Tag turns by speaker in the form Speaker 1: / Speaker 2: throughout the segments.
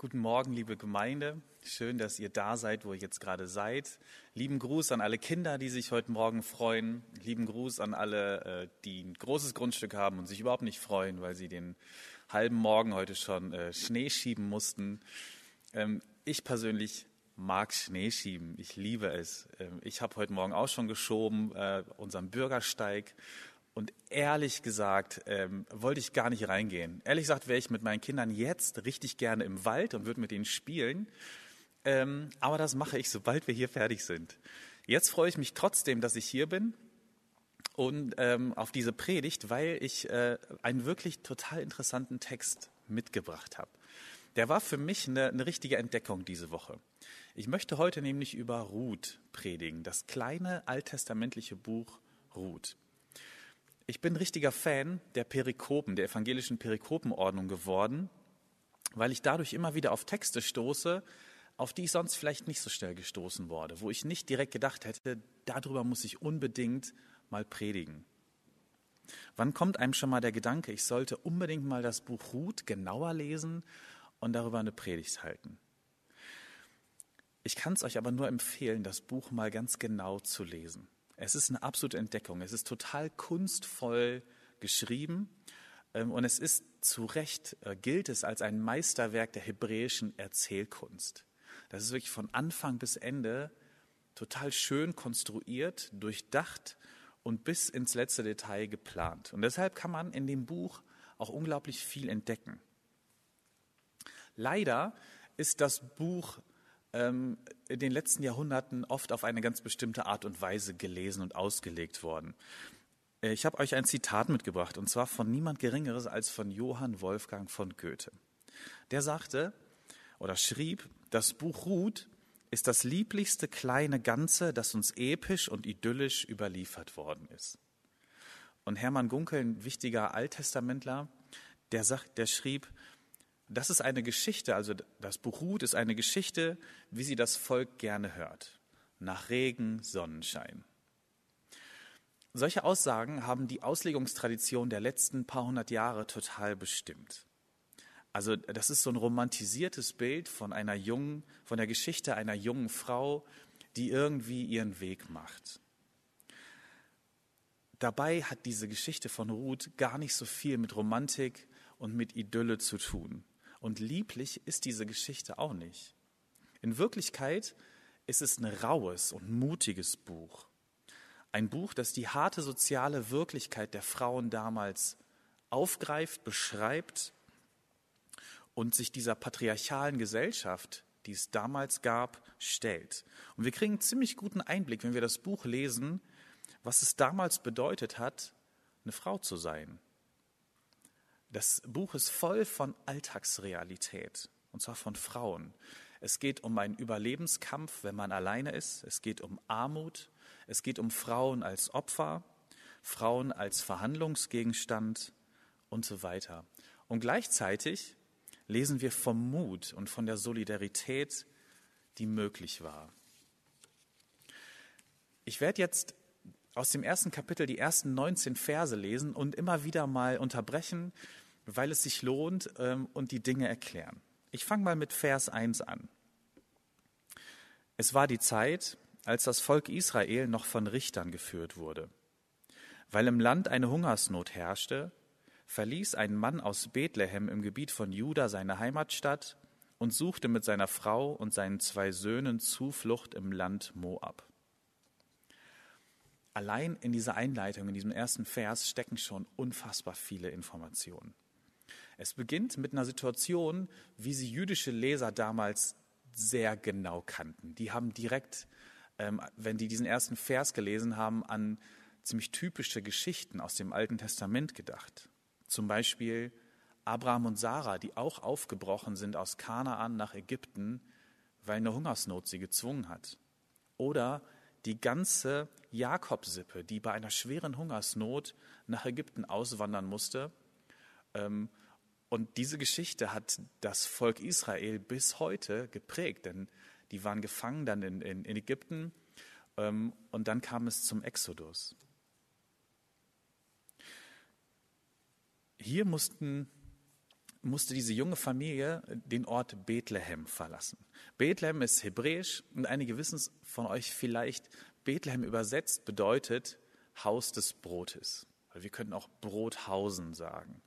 Speaker 1: Guten Morgen, liebe Gemeinde. Schön, dass ihr da seid, wo ihr jetzt gerade seid. Lieben Gruß an alle Kinder, die sich heute Morgen freuen. Lieben Gruß an alle, äh, die ein großes Grundstück haben und sich überhaupt nicht freuen, weil sie den halben Morgen heute schon äh, Schnee schieben mussten. Ähm, ich persönlich mag Schnee schieben. Ich liebe es. Ähm, ich habe heute Morgen auch schon geschoben, äh, unseren Bürgersteig. Und ehrlich gesagt ähm, wollte ich gar nicht reingehen. Ehrlich gesagt wäre ich mit meinen Kindern jetzt richtig gerne im Wald und würde mit ihnen spielen. Ähm, aber das mache ich, sobald wir hier fertig sind. Jetzt freue ich mich trotzdem, dass ich hier bin und ähm, auf diese Predigt, weil ich äh, einen wirklich total interessanten Text mitgebracht habe. Der war für mich eine, eine richtige Entdeckung diese Woche. Ich möchte heute nämlich über Ruth predigen, das kleine alttestamentliche Buch Ruth. Ich bin richtiger Fan der Perikopen, der evangelischen Perikopenordnung geworden, weil ich dadurch immer wieder auf Texte stoße, auf die ich sonst vielleicht nicht so schnell gestoßen wurde, wo ich nicht direkt gedacht hätte, darüber muss ich unbedingt mal predigen. Wann kommt einem schon mal der Gedanke, ich sollte unbedingt mal das Buch Ruth genauer lesen und darüber eine Predigt halten? Ich kann es euch aber nur empfehlen, das Buch mal ganz genau zu lesen. Es ist eine absolute Entdeckung. Es ist total kunstvoll geschrieben ähm, und es ist zu Recht, äh, gilt es als ein Meisterwerk der hebräischen Erzählkunst. Das ist wirklich von Anfang bis Ende total schön konstruiert, durchdacht und bis ins letzte Detail geplant. Und deshalb kann man in dem Buch auch unglaublich viel entdecken. Leider ist das Buch ähm, in den letzten Jahrhunderten oft auf eine ganz bestimmte Art und Weise gelesen und ausgelegt worden. Äh, ich habe euch ein Zitat mitgebracht, und zwar von niemand Geringeres als von Johann Wolfgang von Goethe. Der sagte oder schrieb, das Buch Ruth ist das lieblichste kleine Ganze, das uns episch und idyllisch überliefert worden ist. Und Hermann Gunkel, ein wichtiger Alttestamentler, der, sagt, der schrieb, das ist eine Geschichte, also das Buch Ruth ist eine Geschichte, wie sie das Volk gerne hört. Nach Regen, Sonnenschein. Solche Aussagen haben die Auslegungstradition der letzten paar hundert Jahre total bestimmt. Also das ist so ein romantisiertes Bild von einer jungen, von der Geschichte einer jungen Frau, die irgendwie ihren Weg macht. Dabei hat diese Geschichte von Ruth gar nicht so viel mit Romantik und mit Idylle zu tun. Und lieblich ist diese Geschichte auch nicht. In Wirklichkeit ist es ein raues und mutiges Buch. Ein Buch, das die harte soziale Wirklichkeit der Frauen damals aufgreift, beschreibt und sich dieser patriarchalen Gesellschaft, die es damals gab, stellt. Und wir kriegen einen ziemlich guten Einblick, wenn wir das Buch lesen, was es damals bedeutet hat, eine Frau zu sein. Das Buch ist voll von Alltagsrealität, und zwar von Frauen. Es geht um einen Überlebenskampf, wenn man alleine ist. Es geht um Armut. Es geht um Frauen als Opfer, Frauen als Verhandlungsgegenstand und so weiter. Und gleichzeitig lesen wir vom Mut und von der Solidarität, die möglich war. Ich werde jetzt aus dem ersten Kapitel die ersten 19 Verse lesen und immer wieder mal unterbrechen, weil es sich lohnt ähm, und die Dinge erklären. Ich fange mal mit Vers 1 an. Es war die Zeit, als das Volk Israel noch von Richtern geführt wurde. Weil im Land eine Hungersnot herrschte, verließ ein Mann aus Bethlehem im Gebiet von Juda seine Heimatstadt und suchte mit seiner Frau und seinen zwei Söhnen Zuflucht im Land Moab. Allein in dieser Einleitung, in diesem ersten Vers stecken schon unfassbar viele Informationen. Es beginnt mit einer Situation, wie sie jüdische Leser damals sehr genau kannten. Die haben direkt, ähm, wenn die diesen ersten Vers gelesen haben, an ziemlich typische Geschichten aus dem Alten Testament gedacht. Zum Beispiel Abraham und Sarah, die auch aufgebrochen sind aus Kanaan nach Ägypten, weil eine Hungersnot sie gezwungen hat. Oder die ganze Jakobsippe, die bei einer schweren Hungersnot nach Ägypten auswandern musste. Ähm, und diese Geschichte hat das Volk Israel bis heute geprägt, denn die waren gefangen dann in, in, in Ägypten ähm, und dann kam es zum Exodus. Hier mussten, musste diese junge Familie den Ort Bethlehem verlassen. Bethlehem ist hebräisch und einige wissen es von euch vielleicht, Bethlehem übersetzt bedeutet Haus des Brotes. Wir könnten auch Brothausen sagen.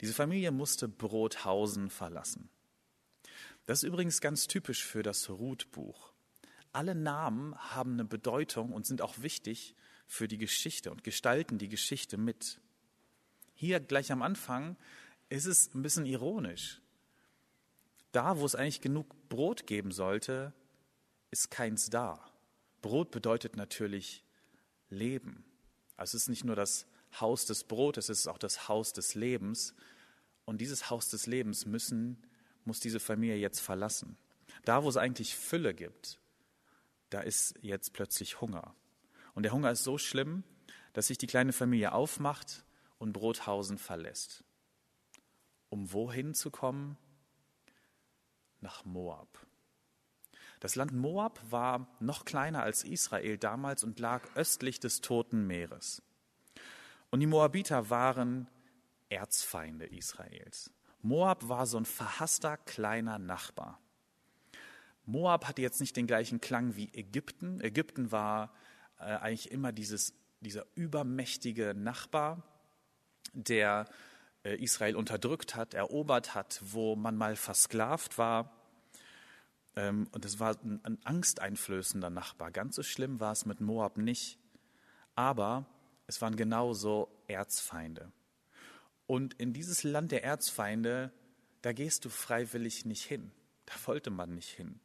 Speaker 1: Diese Familie musste Brothausen verlassen. Das ist übrigens ganz typisch für das Ruth-Buch. Alle Namen haben eine Bedeutung und sind auch wichtig für die Geschichte und gestalten die Geschichte mit. Hier gleich am Anfang ist es ein bisschen ironisch. Da, wo es eigentlich genug Brot geben sollte, ist keins da. Brot bedeutet natürlich Leben. Also es ist nicht nur das Haus des Brotes, es ist auch das Haus des Lebens. Und dieses Haus des Lebens müssen, muss diese Familie jetzt verlassen. Da, wo es eigentlich Fülle gibt, da ist jetzt plötzlich Hunger. Und der Hunger ist so schlimm, dass sich die kleine Familie aufmacht und Brothausen verlässt. Um wohin zu kommen? Nach Moab. Das Land Moab war noch kleiner als Israel damals und lag östlich des Toten Meeres. Und die Moabiter waren Erzfeinde Israels. Moab war so ein verhasster kleiner Nachbar. Moab hatte jetzt nicht den gleichen Klang wie Ägypten. Ägypten war äh, eigentlich immer dieses, dieser übermächtige Nachbar, der Israel unterdrückt hat, erobert hat, wo man mal versklavt war. Ähm, und es war ein angsteinflößender Nachbar. Ganz so schlimm war es mit Moab nicht. Aber es waren genauso Erzfeinde. Und in dieses Land der Erzfeinde, da gehst du freiwillig nicht hin. Da wollte man nicht hin.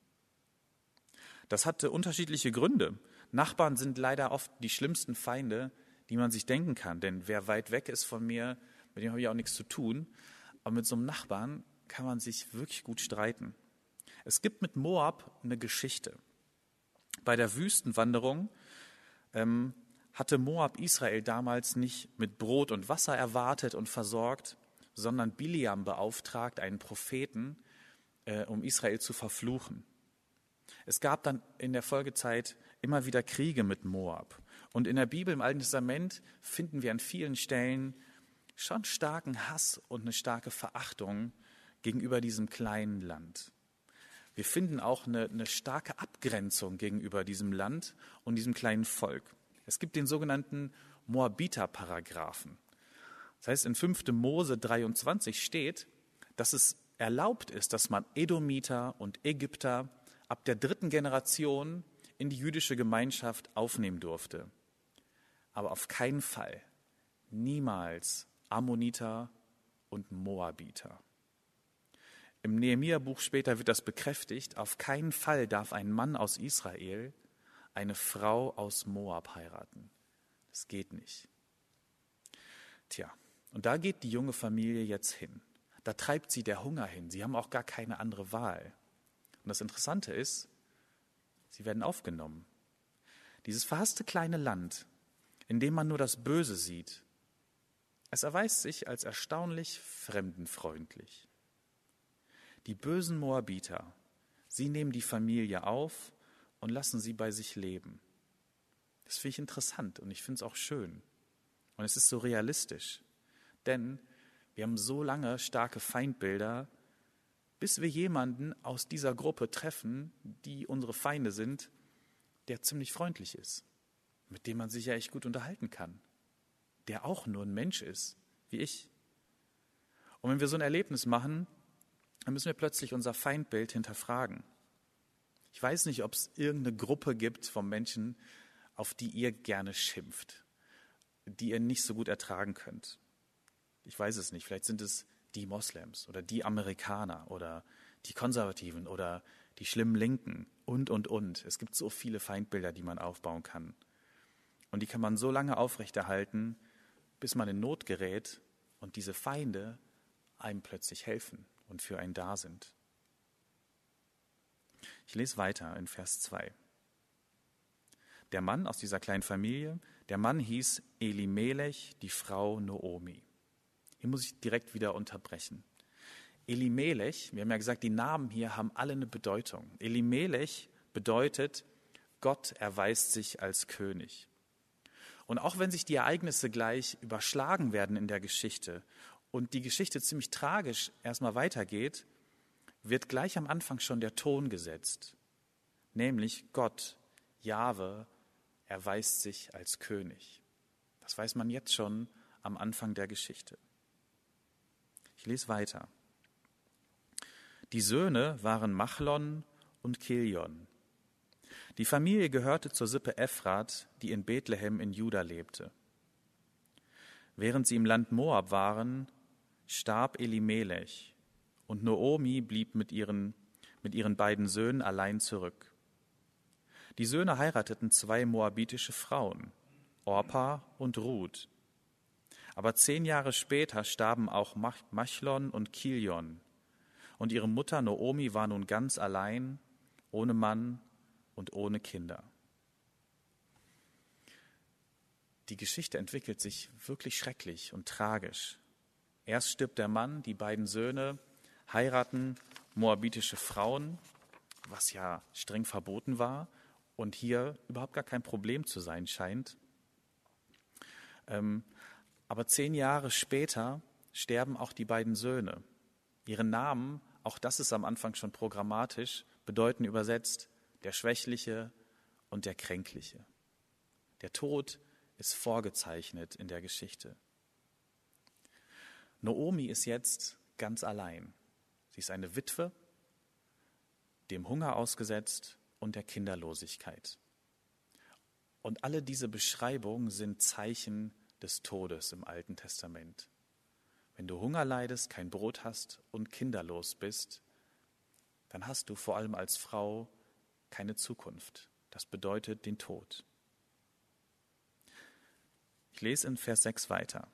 Speaker 1: Das hatte unterschiedliche Gründe. Nachbarn sind leider oft die schlimmsten Feinde, die man sich denken kann. Denn wer weit weg ist von mir, mit dem habe ich auch nichts zu tun. Aber mit so einem Nachbarn kann man sich wirklich gut streiten. Es gibt mit Moab eine Geschichte. Bei der Wüstenwanderung ähm, hatte Moab Israel damals nicht mit Brot und Wasser erwartet und versorgt, sondern Biliam beauftragt, einen Propheten, äh, um Israel zu verfluchen. Es gab dann in der Folgezeit immer wieder Kriege mit Moab. Und in der Bibel im Alten Testament finden wir an vielen Stellen schon starken Hass und eine starke Verachtung gegenüber diesem kleinen Land. Wir finden auch eine, eine starke Abgrenzung gegenüber diesem Land und diesem kleinen Volk. Es gibt den sogenannten Moabiter-Paragraphen. Das heißt, in 5. Mose 23 steht, dass es erlaubt ist, dass man Edomiter und Ägypter ab der dritten Generation in die jüdische Gemeinschaft aufnehmen durfte aber auf keinen Fall, niemals Ammoniter und Moabiter. Im Nehemiah-Buch später wird das bekräftigt, auf keinen Fall darf ein Mann aus Israel eine Frau aus Moab heiraten. Das geht nicht. Tja, und da geht die junge Familie jetzt hin. Da treibt sie der Hunger hin. Sie haben auch gar keine andere Wahl. Und das Interessante ist, sie werden aufgenommen. Dieses verhasste kleine Land in dem man nur das Böse sieht. Es erweist sich als erstaunlich fremdenfreundlich. Die bösen Moabiter, sie nehmen die Familie auf und lassen sie bei sich leben. Das finde ich interessant und ich finde es auch schön. Und es ist so realistisch. Denn wir haben so lange starke Feindbilder, bis wir jemanden aus dieser Gruppe treffen, die unsere Feinde sind, der ziemlich freundlich ist mit dem man sich ja echt gut unterhalten kann, der auch nur ein Mensch ist, wie ich. Und wenn wir so ein Erlebnis machen, dann müssen wir plötzlich unser Feindbild hinterfragen. Ich weiß nicht, ob es irgendeine Gruppe gibt von Menschen, auf die ihr gerne schimpft, die ihr nicht so gut ertragen könnt. Ich weiß es nicht. Vielleicht sind es die Moslems oder die Amerikaner oder die Konservativen oder die schlimmen Linken und, und, und. Es gibt so viele Feindbilder, die man aufbauen kann. Und die kann man so lange aufrechterhalten, bis man in Not gerät und diese Feinde einem plötzlich helfen und für einen da sind. Ich lese weiter in Vers 2. Der Mann aus dieser kleinen Familie, der Mann hieß Elimelech, die Frau Noomi. Hier muss ich direkt wieder unterbrechen. Elimelech, wir haben ja gesagt, die Namen hier haben alle eine Bedeutung. Elimelech bedeutet, Gott erweist sich als König. Und auch wenn sich die Ereignisse gleich überschlagen werden in der Geschichte und die Geschichte ziemlich tragisch erstmal weitergeht, wird gleich am Anfang schon der Ton gesetzt, nämlich Gott, Jahwe, erweist sich als König. Das weiß man jetzt schon am Anfang der Geschichte. Ich lese weiter. Die Söhne waren Machlon und Kilion. Die Familie gehörte zur Sippe Ephrat, die in Bethlehem in Juda lebte. Während sie im Land Moab waren, starb Elimelech und Noomi blieb mit ihren, mit ihren beiden Söhnen allein zurück. Die Söhne heirateten zwei moabitische Frauen, Orpa und Ruth. Aber zehn Jahre später starben auch Machlon und Kilion, und ihre Mutter Noomi war nun ganz allein, ohne Mann und ohne Kinder. Die Geschichte entwickelt sich wirklich schrecklich und tragisch. Erst stirbt der Mann, die beiden Söhne heiraten moabitische Frauen, was ja streng verboten war und hier überhaupt gar kein Problem zu sein scheint. Ähm, aber zehn Jahre später sterben auch die beiden Söhne. Ihre Namen, auch das ist am Anfang schon programmatisch, bedeuten übersetzt der Schwächliche und der Kränkliche. Der Tod ist vorgezeichnet in der Geschichte. Noomi ist jetzt ganz allein. Sie ist eine Witwe, dem Hunger ausgesetzt und der Kinderlosigkeit. Und alle diese Beschreibungen sind Zeichen des Todes im Alten Testament. Wenn du Hunger leidest, kein Brot hast und kinderlos bist, dann hast du vor allem als Frau keine Zukunft. Das bedeutet den Tod. Ich lese in Vers 6 weiter.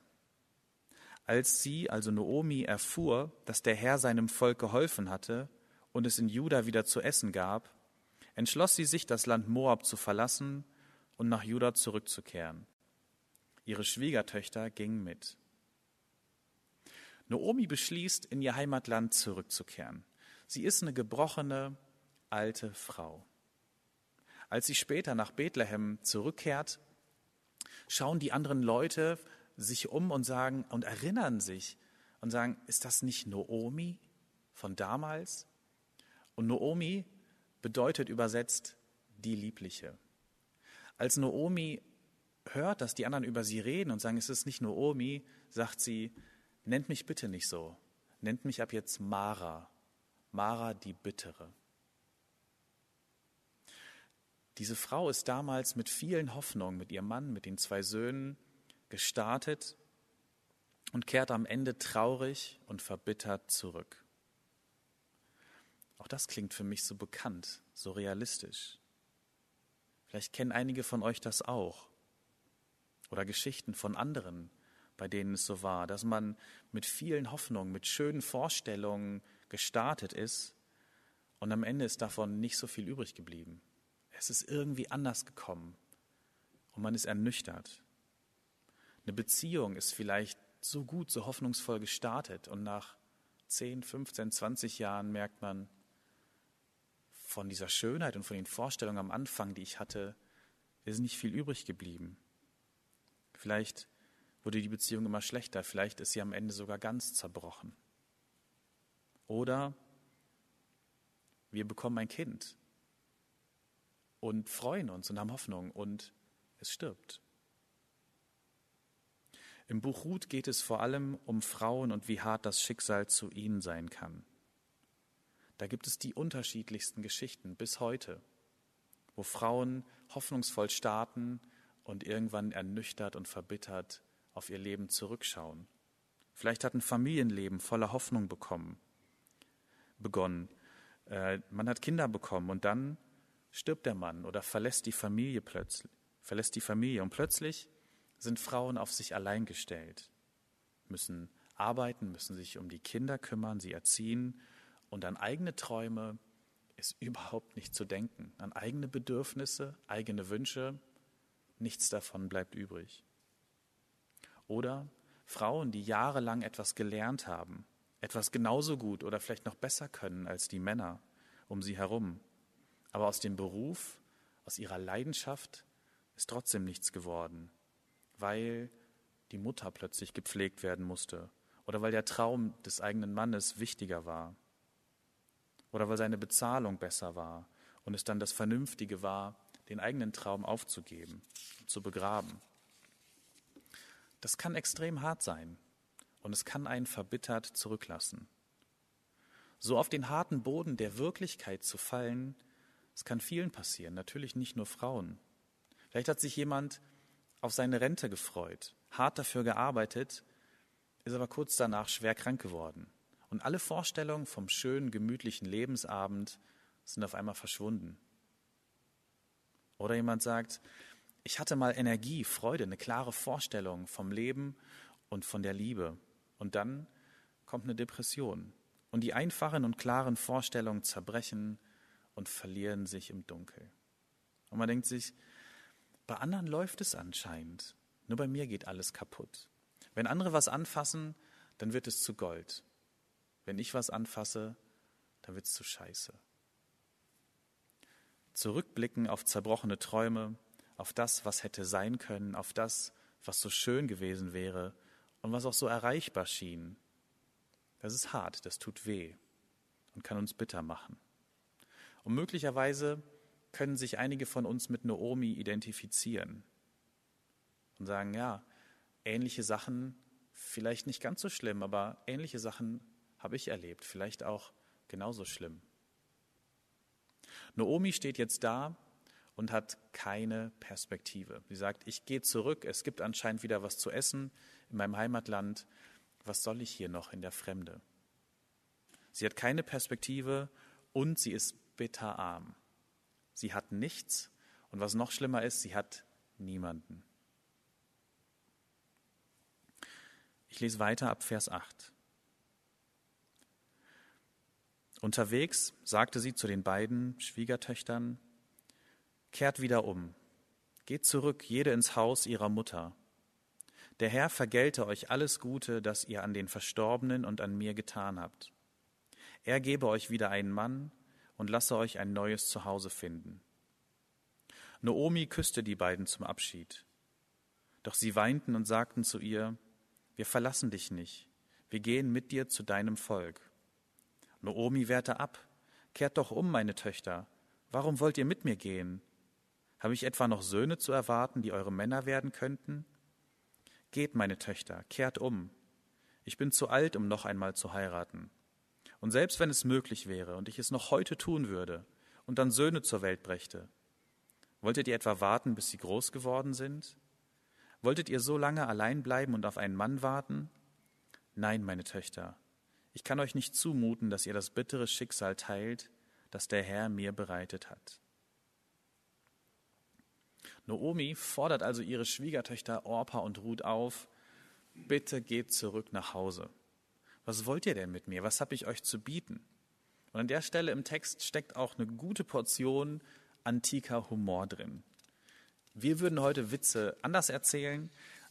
Speaker 1: Als sie, also Noomi, erfuhr, dass der Herr seinem Volk geholfen hatte und es in Juda wieder zu essen gab, entschloss sie sich, das Land Moab zu verlassen und nach Juda zurückzukehren. Ihre Schwiegertöchter gingen mit. Noomi beschließt, in ihr Heimatland zurückzukehren. Sie ist eine gebrochene, alte Frau. Als sie später nach Bethlehem zurückkehrt, schauen die anderen Leute sich um und sagen und erinnern sich und sagen, ist das nicht Noomi von damals? Und Noomi bedeutet übersetzt die Liebliche. Als Noomi hört, dass die anderen über sie reden und sagen, es ist nicht Noomi, sagt sie, nennt mich bitte nicht so, nennt mich ab jetzt Mara, Mara die Bittere. Diese Frau ist damals mit vielen Hoffnungen, mit ihrem Mann, mit den zwei Söhnen gestartet und kehrt am Ende traurig und verbittert zurück. Auch das klingt für mich so bekannt, so realistisch. Vielleicht kennen einige von euch das auch. Oder Geschichten von anderen, bei denen es so war, dass man mit vielen Hoffnungen, mit schönen Vorstellungen gestartet ist und am Ende ist davon nicht so viel übrig geblieben. Es ist irgendwie anders gekommen und man ist ernüchtert. Eine Beziehung ist vielleicht so gut, so hoffnungsvoll gestartet und nach 10, 15, 20 Jahren merkt man, von dieser Schönheit und von den Vorstellungen am Anfang, die ich hatte, ist nicht viel übrig geblieben. Vielleicht wurde die Beziehung immer schlechter, vielleicht ist sie am Ende sogar ganz zerbrochen. Oder wir bekommen ein Kind und freuen uns und haben Hoffnung und es stirbt. Im Buch Ruth geht es vor allem um Frauen und wie hart das Schicksal zu ihnen sein kann. Da gibt es die unterschiedlichsten Geschichten bis heute, wo Frauen hoffnungsvoll starten und irgendwann ernüchtert und verbittert auf ihr Leben zurückschauen. Vielleicht hat ein Familienleben voller Hoffnung bekommen, begonnen. Äh, man hat Kinder bekommen und dann stirbt der Mann oder verlässt die Familie plötzlich, verlässt die Familie und plötzlich sind Frauen auf sich allein gestellt, müssen arbeiten, müssen sich um die Kinder kümmern, sie erziehen und an eigene Träume ist überhaupt nicht zu denken. An eigene Bedürfnisse, eigene Wünsche, nichts davon bleibt übrig. Oder Frauen, die jahrelang etwas gelernt haben, etwas genauso gut oder vielleicht noch besser können als die Männer um sie herum. Aber aus dem Beruf, aus ihrer Leidenschaft ist trotzdem nichts geworden, weil die Mutter plötzlich gepflegt werden musste oder weil der Traum des eigenen Mannes wichtiger war oder weil seine Bezahlung besser war und es dann das Vernünftige war, den eigenen Traum aufzugeben, zu begraben. Das kann extrem hart sein und es kann einen verbittert zurücklassen. So auf den harten Boden der Wirklichkeit zu fallen, es kann vielen passieren, natürlich nicht nur Frauen. Vielleicht hat sich jemand auf seine Rente gefreut, hart dafür gearbeitet, ist aber kurz danach schwer krank geworden. Und alle Vorstellungen vom schönen, gemütlichen Lebensabend sind auf einmal verschwunden. Oder jemand sagt, ich hatte mal Energie, Freude, eine klare Vorstellung vom Leben und von der Liebe. Und dann kommt eine Depression. Und die einfachen und klaren Vorstellungen zerbrechen und verlieren sich im Dunkel. Und man denkt sich, bei anderen läuft es anscheinend. Nur bei mir geht alles kaputt. Wenn andere was anfassen, dann wird es zu Gold. Wenn ich was anfasse, dann wird es zu Scheiße. Zurückblicken auf zerbrochene Träume, auf das, was hätte sein können, auf das, was so schön gewesen wäre und was auch so erreichbar schien. Das ist hart, das tut weh und kann uns bitter machen. Und möglicherweise können sich einige von uns mit Naomi identifizieren und sagen, ja, ähnliche Sachen, vielleicht nicht ganz so schlimm, aber ähnliche Sachen habe ich erlebt, vielleicht auch genauso schlimm. Naomi steht jetzt da und hat keine Perspektive. Sie sagt, ich gehe zurück, es gibt anscheinend wieder was zu essen in meinem Heimatland, was soll ich hier noch in der Fremde? Sie hat keine Perspektive und sie ist bitterarm. Sie hat nichts und was noch schlimmer ist, sie hat niemanden. Ich lese weiter ab Vers 8. Unterwegs sagte sie zu den beiden Schwiegertöchtern, Kehrt wieder um, geht zurück, jede ins Haus ihrer Mutter. Der Herr vergelte euch alles Gute, das ihr an den Verstorbenen und an mir getan habt. Er gebe euch wieder einen Mann und lasse euch ein neues Zuhause finden. Noomi küsste die beiden zum Abschied. Doch sie weinten und sagten zu ihr, wir verlassen dich nicht, wir gehen mit dir zu deinem Volk. Noomi wehrte ab, kehrt doch um, meine Töchter, warum wollt ihr mit mir gehen? Habe ich etwa noch Söhne zu erwarten, die eure Männer werden könnten? Geht, meine Töchter, kehrt um. Ich bin zu alt, um noch einmal zu heiraten. Und selbst wenn es möglich wäre und ich es noch heute tun würde und dann Söhne zur Welt brächte, wolltet ihr etwa warten, bis sie groß geworden sind? Wolltet ihr so lange allein bleiben und auf einen Mann warten? Nein, meine Töchter, ich kann euch nicht zumuten, dass ihr das bittere Schicksal teilt, das der Herr mir bereitet hat. Noomi fordert also ihre Schwiegertöchter Orpa und Ruth auf, bitte geht zurück nach Hause. Was wollt ihr denn mit mir? Was habe ich euch zu bieten? Und an der Stelle im Text steckt auch eine gute Portion antiker Humor drin. Wir würden heute Witze anders erzählen,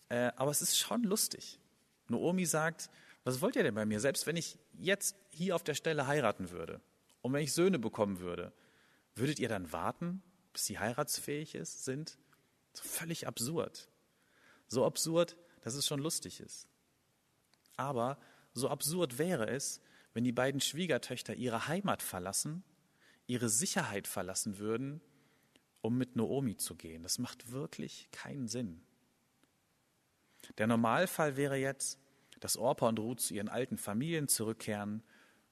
Speaker 1: äh, aber es ist schon lustig. Noomi sagt, was wollt ihr denn bei mir? Selbst wenn ich jetzt hier auf der Stelle heiraten würde und wenn ich Söhne bekommen würde, würdet ihr dann warten, bis sie heiratsfähig ist, sind? So völlig absurd. So absurd, dass es schon lustig ist. Aber so absurd wäre es, wenn die beiden Schwiegertöchter ihre Heimat verlassen, ihre Sicherheit verlassen würden um mit Noomi zu gehen. Das macht wirklich keinen Sinn. Der Normalfall wäre jetzt, dass Orpa und Ruth zu ihren alten Familien zurückkehren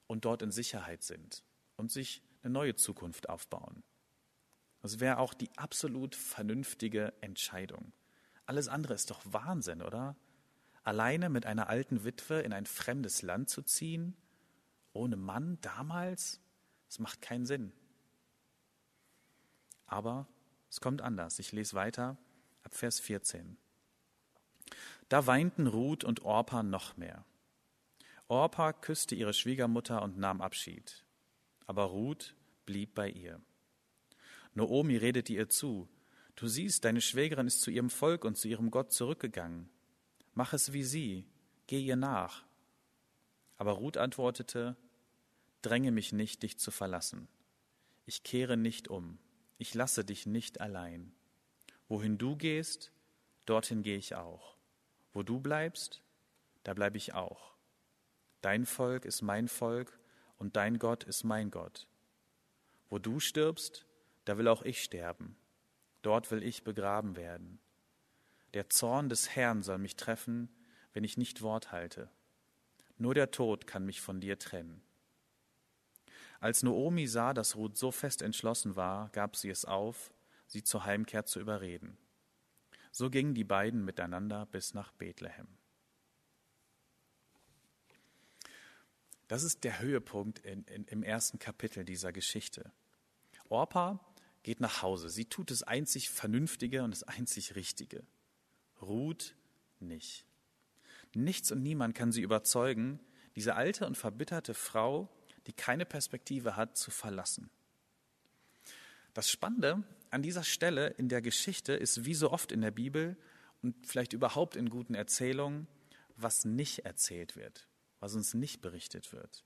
Speaker 1: und dort in Sicherheit sind und sich eine neue Zukunft aufbauen. Das wäre auch die absolut vernünftige Entscheidung. Alles andere ist doch Wahnsinn, oder? Alleine mit einer alten Witwe in ein fremdes Land zu ziehen, ohne Mann damals, das macht keinen Sinn. Aber es kommt anders. Ich lese weiter ab Vers 14. Da weinten Ruth und Orpa noch mehr. Orpa küsste ihre Schwiegermutter und nahm Abschied. Aber Ruth blieb bei ihr. Noomi redete ihr zu. Du siehst, deine Schwägerin ist zu ihrem Volk und zu ihrem Gott zurückgegangen. Mach es wie sie, geh ihr nach. Aber Ruth antwortete, Dränge mich nicht, dich zu verlassen. Ich kehre nicht um ich lasse dich nicht allein. Wohin du gehst, dorthin gehe ich auch. Wo du bleibst, da bleibe ich auch. Dein Volk ist mein Volk und dein Gott ist mein Gott. Wo du stirbst, da will auch ich sterben. Dort will ich begraben werden. Der Zorn des Herrn soll mich treffen, wenn ich nicht Wort halte. Nur der Tod kann mich von dir trennen. Als Noomi sah, dass Ruth so fest entschlossen war, gab sie es auf, sie zur Heimkehr zu überreden. So gingen die beiden miteinander bis nach Bethlehem. Das ist der Höhepunkt in, in, im ersten Kapitel dieser Geschichte. Orpa geht nach Hause. Sie tut das einzig Vernünftige und das einzig Richtige. Ruth nicht. Nichts und niemand kann sie überzeugen, diese alte und verbitterte Frau, die keine Perspektive hat, zu verlassen. Das Spannende an dieser Stelle in der Geschichte ist wie so oft in der Bibel und vielleicht überhaupt in guten Erzählungen, was nicht erzählt wird was uns nicht berichtet wird.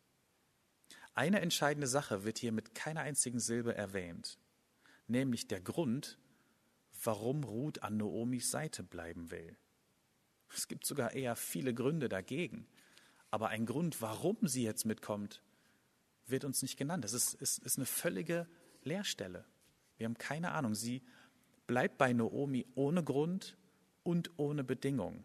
Speaker 1: Eine entscheidende Sache wird hier mit keiner einzigen Silbe erwähnt, nämlich der Grund, warum Ruth an Noomis Seite bleiben will. Es gibt sogar eher viele Gründe dagegen, aber ein Grund, warum sie jetzt mitkommt, wird uns nicht genannt. Das ist, ist, ist eine völlige Leerstelle. Wir haben keine Ahnung. Sie bleibt bei Noomi ohne Grund und ohne Bedingung.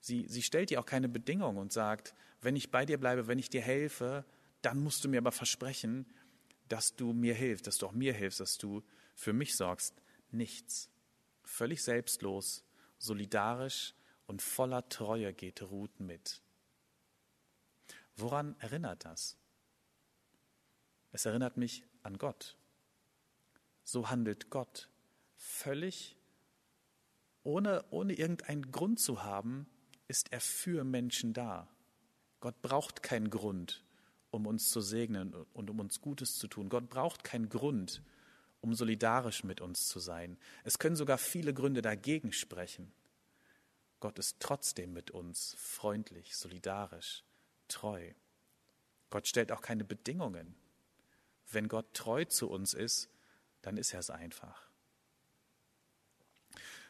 Speaker 1: Sie, sie stellt dir auch keine Bedingung und sagt, wenn ich bei dir bleibe, wenn ich dir helfe, dann musst du mir aber versprechen, dass du mir hilfst, dass du auch mir hilfst, dass du für mich sorgst. Nichts. Völlig selbstlos, solidarisch und voller Treue geht Ruth mit. Woran erinnert das? Es erinnert mich an Gott. So handelt Gott völlig ohne, ohne irgendeinen Grund zu haben, ist er für Menschen da. Gott braucht keinen Grund, um uns zu segnen und um uns Gutes zu tun. Gott braucht keinen Grund, um solidarisch mit uns zu sein. Es können sogar viele Gründe dagegen sprechen. Gott ist trotzdem mit uns freundlich, solidarisch, treu. Gott stellt auch keine Bedingungen. Wenn Gott treu zu uns ist, dann ist er es einfach.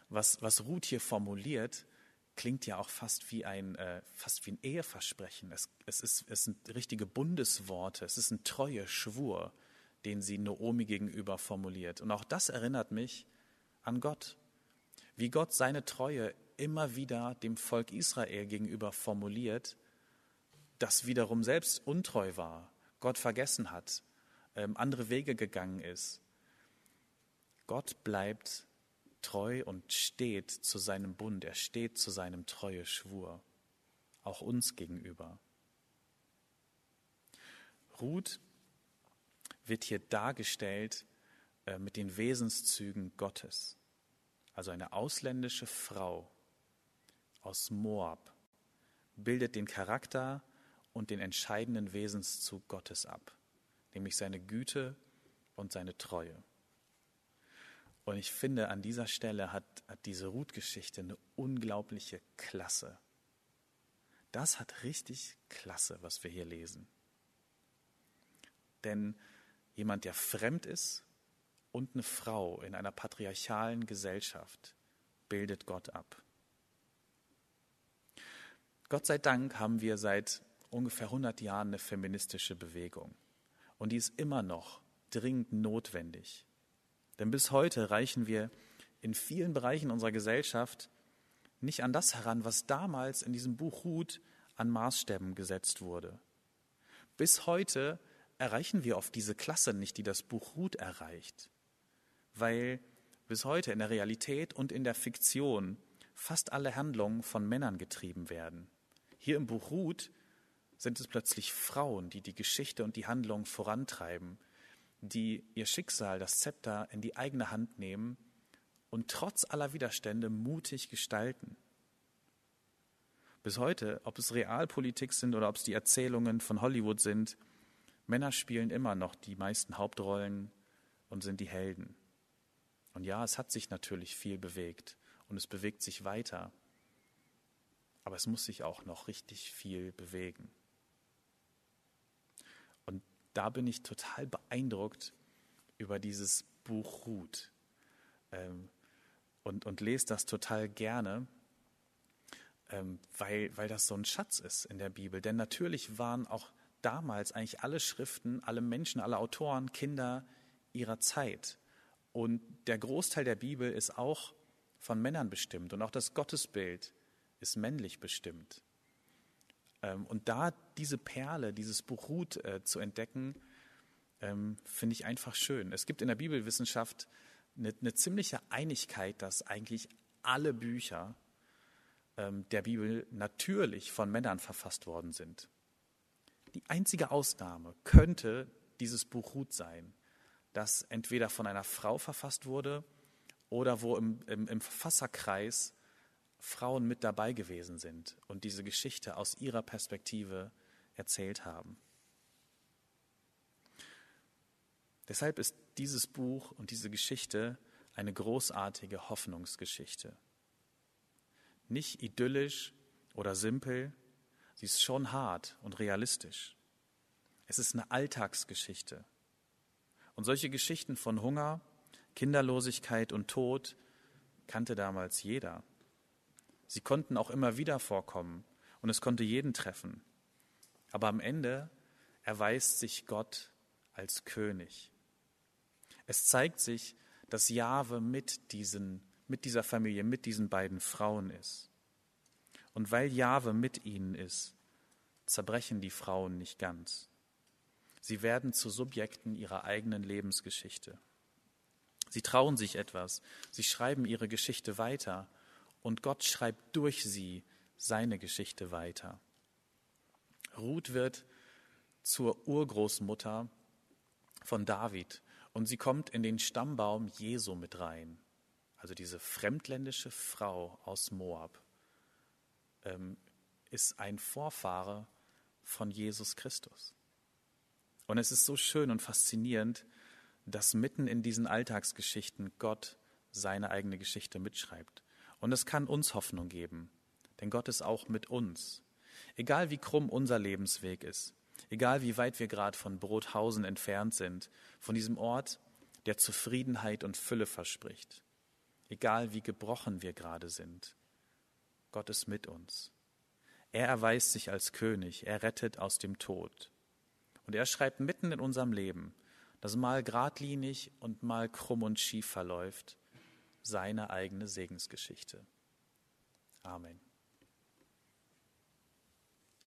Speaker 1: Was, was Ruth hier formuliert, klingt ja auch fast wie ein, äh, fast wie ein Eheversprechen. Es, es, ist, es sind richtige Bundesworte. Es ist ein treuer Schwur, den sie Noomi gegenüber formuliert. Und auch das erinnert mich an Gott. Wie Gott seine Treue immer wieder dem Volk Israel gegenüber formuliert, das wiederum selbst untreu war, Gott vergessen hat, ähm, andere Wege gegangen ist. Gott bleibt treu und steht zu seinem Bund, er steht zu seinem treue Schwur, auch uns gegenüber. Ruth wird hier dargestellt äh, mit den Wesenszügen Gottes. Also eine ausländische Frau aus Moab bildet den Charakter und den entscheidenden Wesenszug Gottes ab, nämlich seine Güte und seine Treue. Und ich finde, an dieser Stelle hat, hat diese Ruth-Geschichte eine unglaubliche Klasse. Das hat richtig Klasse, was wir hier lesen. Denn jemand, der fremd ist und eine Frau in einer patriarchalen Gesellschaft, bildet Gott ab. Gott sei Dank haben wir seit ungefähr 100 Jahren eine feministische Bewegung. Und die ist immer noch dringend notwendig. Denn bis heute reichen wir in vielen Bereichen unserer Gesellschaft nicht an das heran, was damals in diesem Buch Ruth an Maßstäben gesetzt wurde. Bis heute erreichen wir oft diese Klasse nicht, die das Buch Ruth erreicht, weil bis heute in der Realität und in der Fiktion fast alle Handlungen von Männern getrieben werden. Hier im Buch Ruth sind es plötzlich Frauen, die die Geschichte und die Handlung vorantreiben, die ihr Schicksal, das Zepter in die eigene Hand nehmen und trotz aller Widerstände mutig gestalten. Bis heute, ob es Realpolitik sind oder ob es die Erzählungen von Hollywood sind, Männer spielen immer noch die meisten Hauptrollen und sind die Helden. Und ja, es hat sich natürlich viel bewegt und es bewegt sich weiter, aber es muss sich auch noch richtig viel bewegen da bin ich total beeindruckt über dieses Buch Ruth ähm, und, und lese das total gerne. ähm, weil, weil das so ein Schatz ist in der Bibel. Denn natürlich waren auch damals eigentlich alle Schriften, alle Menschen, alle Autoren Kinder ihrer Zeit. Und der Großteil der Bibel ist auch von Männern bestimmt und auch das Gottesbild ist männlich bestimmt. Ähm, und da diese Perle, dieses Buch Ruth äh, zu entdecken, ähm, finde ich einfach schön. Es gibt in der Bibelwissenschaft eine, eine ziemliche Einigkeit, dass eigentlich alle Bücher ähm, der Bibel natürlich von Männern verfasst worden sind. Die einzige Ausnahme könnte dieses Buch Ruth sein, das entweder von einer Frau verfasst wurde oder wo im, im, im Verfasserkreis Frauen mit dabei gewesen sind und diese Geschichte aus ihrer Perspektive erzählt haben. Deshalb ist dieses Buch und diese Geschichte eine großartige Hoffnungsgeschichte. Nicht idyllisch oder simpel, sie ist schon hart und realistisch. Es ist eine Alltagsgeschichte. Und solche Geschichten von Hunger, Kinderlosigkeit und Tod kannte damals jeder. Sie konnten auch immer wieder vorkommen und es konnte jeden treffen. Aber am Ende erweist sich Gott als König. Es zeigt sich, dass Jahwe mit, diesen, mit dieser Familie, mit diesen beiden Frauen ist. Und weil Jahwe mit ihnen ist, zerbrechen die Frauen nicht ganz. Sie werden zu Subjekten ihrer eigenen Lebensgeschichte. Sie trauen sich etwas, sie schreiben ihre Geschichte weiter und Gott schreibt durch sie seine Geschichte weiter. Ruth wird zur Urgroßmutter von David und sie kommt in den Stammbaum Jesu mit rein. Also diese fremdländische Frau aus Moab ähm, ist ein Vorfahre von Jesus Christus. Und es ist so schön und faszinierend, dass mitten in diesen Alltagsgeschichten Gott seine eigene Geschichte mitschreibt. Und es kann uns Hoffnung geben, denn Gott ist auch mit uns. Egal wie krumm unser Lebensweg ist, egal wie weit wir gerade von Brothausen entfernt sind, von diesem Ort, der Zufriedenheit und Fülle verspricht, egal wie gebrochen wir gerade sind, Gott ist mit uns. Er erweist sich als König, er rettet aus dem Tod. Und er schreibt mitten in unserem Leben, das mal geradlinig und mal krumm und schief verläuft, seine eigene Segensgeschichte. Amen.